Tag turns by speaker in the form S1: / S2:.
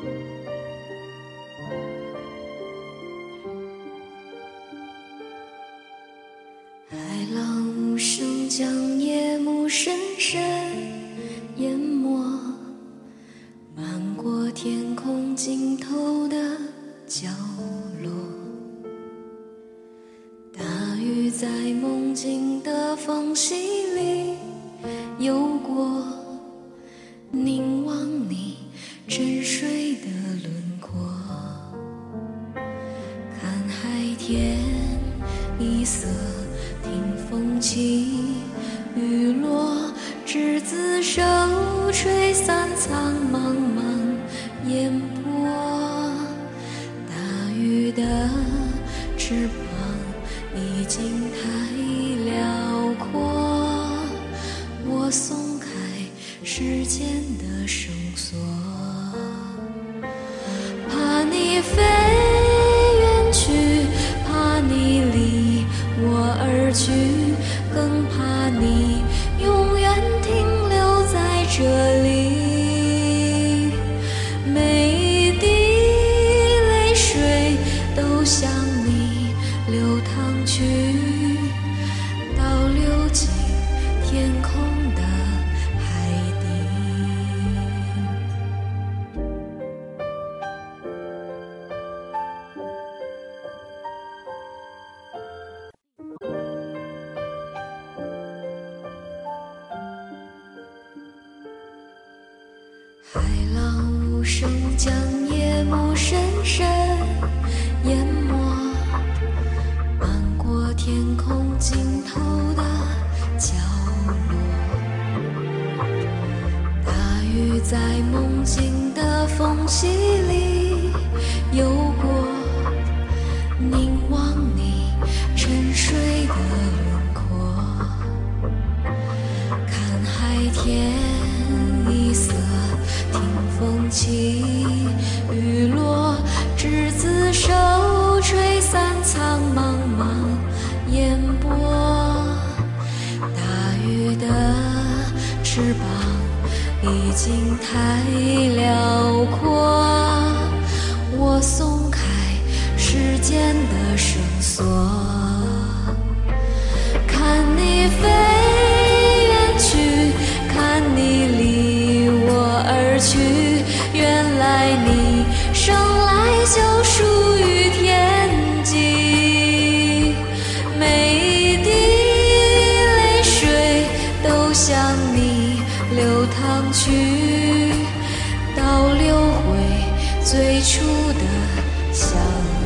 S1: 海浪无声将夜幕深深淹没，漫过天空尽头的角落。大雨在梦境的缝隙里游过，沉睡的轮廓，看海天一色。听风起雨落，执子手，吹散苍茫茫烟波。大鱼的翅膀已经太辽阔，我松开时间的海浪无声将夜幕深深淹没，漫过天空尽头的角落。大雨在梦境的缝隙里游起雨落，执子手，吹散苍茫茫烟波。大鱼的翅膀已经太辽阔，我松开时间的绳索，看你飞远去，看你离我而去。倒流回最初的相遇